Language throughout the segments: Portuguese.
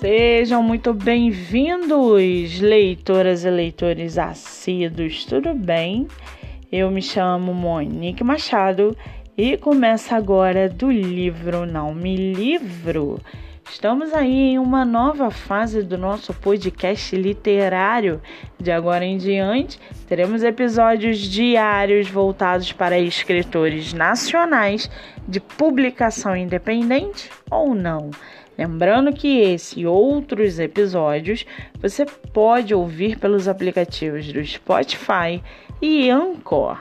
Sejam muito bem-vindos, leitoras e leitores assíduos, tudo bem? Eu me chamo Monique Machado e começa agora do livro Não Me Livro. Estamos aí em uma nova fase do nosso podcast literário. De agora em diante, teremos episódios diários voltados para escritores nacionais de publicação independente ou não. Lembrando que esse e outros episódios você pode ouvir pelos aplicativos do Spotify e Anchor.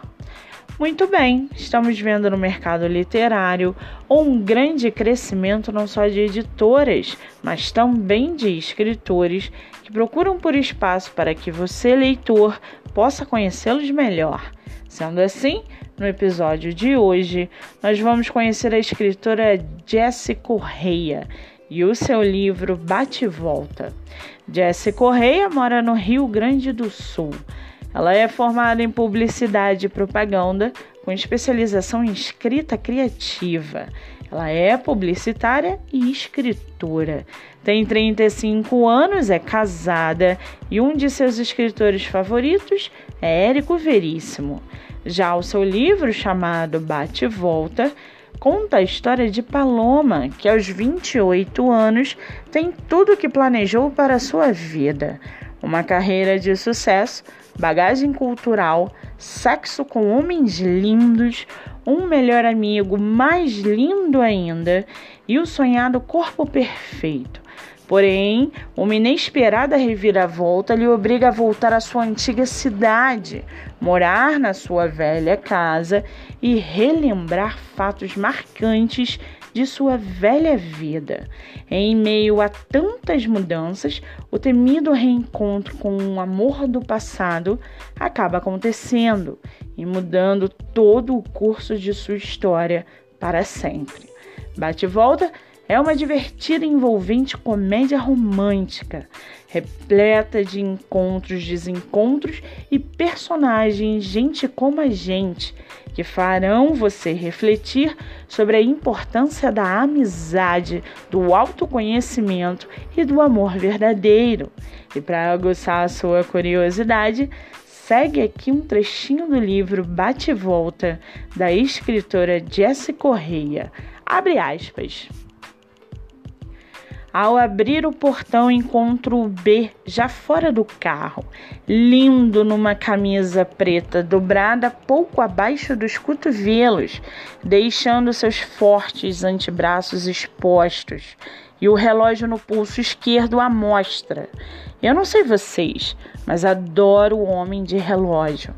Muito bem, estamos vendo no mercado literário um grande crescimento não só de editoras, mas também de escritores que procuram por espaço para que você, leitor, possa conhecê-los melhor. Sendo assim, no episódio de hoje, nós vamos conhecer a escritora Jessie Correia e o seu livro Bate e Volta. Jessie Correia mora no Rio Grande do Sul. Ela é formada em publicidade e propaganda, com especialização em escrita criativa. Ela é publicitária e escritora. Tem 35 anos, é casada e um de seus escritores favoritos é Érico Veríssimo. Já o seu livro, chamado Bate e Volta, conta a história de Paloma, que aos 28 anos tem tudo o que planejou para a sua vida: uma carreira de sucesso, bagagem cultural, sexo com homens lindos, um melhor amigo mais lindo ainda e o sonhado corpo perfeito. Porém, uma inesperada reviravolta lhe obriga a voltar à sua antiga cidade, morar na sua velha casa e relembrar fatos marcantes de sua velha vida. Em meio a tantas mudanças, o temido reencontro com um amor do passado acaba acontecendo e mudando todo o curso de sua história para sempre. Bate e volta é uma divertida e envolvente comédia romântica, repleta de encontros, desencontros e personagens, gente como a gente, que farão você refletir sobre a importância da amizade, do autoconhecimento e do amor verdadeiro. E para aguçar a sua curiosidade, segue aqui um trechinho do livro Bate e Volta, da escritora Jessie Correia. Abre aspas. Ao abrir o portão, encontro o B já fora do carro, lindo numa camisa preta dobrada pouco abaixo dos cotovelos, deixando seus fortes antebraços expostos e o relógio no pulso esquerdo à mostra. Eu não sei vocês, mas adoro o homem de relógio.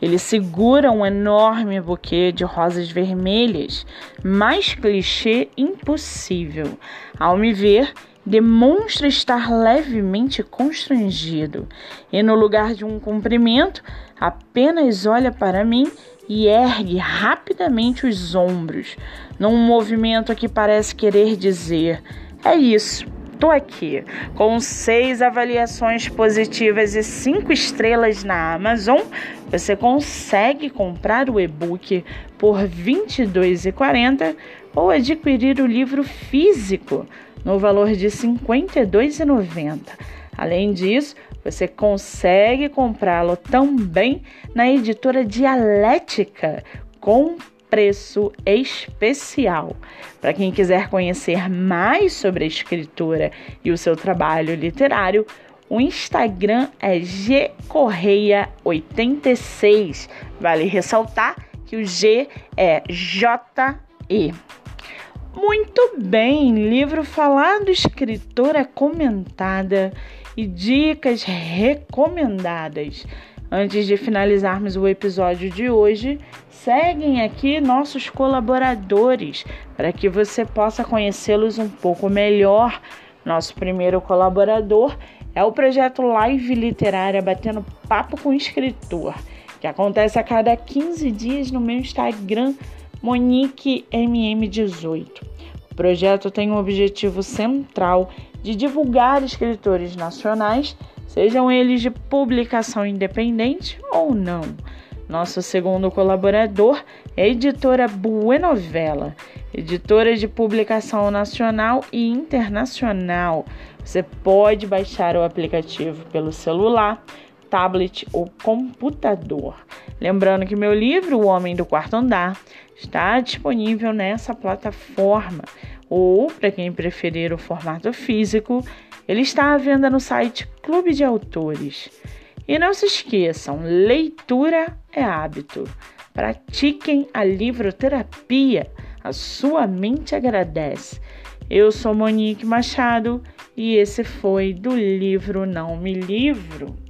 Ele segura um enorme buquê de rosas vermelhas, mais clichê impossível. Ao me ver, demonstra estar levemente constrangido e, no lugar de um cumprimento, apenas olha para mim e ergue rapidamente os ombros, num movimento que parece querer dizer: É isso, Tô aqui com seis avaliações positivas e cinco estrelas na Amazon. Você consegue comprar o e-book por R$ 22,40 ou adquirir o livro físico no valor de R$ 52,90. Além disso, você consegue comprá-lo também na editora Dialética com preço especial. Para quem quiser conhecer mais sobre a escritora e o seu trabalho literário, o Instagram é gcorreia86. Vale ressaltar que o G é JE. Muito bem, livro falado, escritora comentada e dicas recomendadas. Antes de finalizarmos o episódio de hoje, seguem aqui nossos colaboradores para que você possa conhecê-los um pouco melhor. Nosso primeiro colaborador é o projeto Live Literária Batendo Papo com Escritor, que acontece a cada 15 dias no meu Instagram, MoniqueMM18. O projeto tem um objetivo central de divulgar escritores nacionais sejam eles de publicação independente ou não. Nosso segundo colaborador é a editora Buenovela. editora de publicação nacional e internacional. Você pode baixar o aplicativo pelo celular, tablet ou computador. Lembrando que meu livro, O Homem do Quarto Andar, está disponível nessa plataforma. Ou, para quem preferir o formato físico, ele está à venda no site Clube de Autores. E não se esqueçam, leitura é hábito. Pratiquem a livroterapia. A sua mente agradece. Eu sou Monique Machado e esse foi do livro Não Me Livro.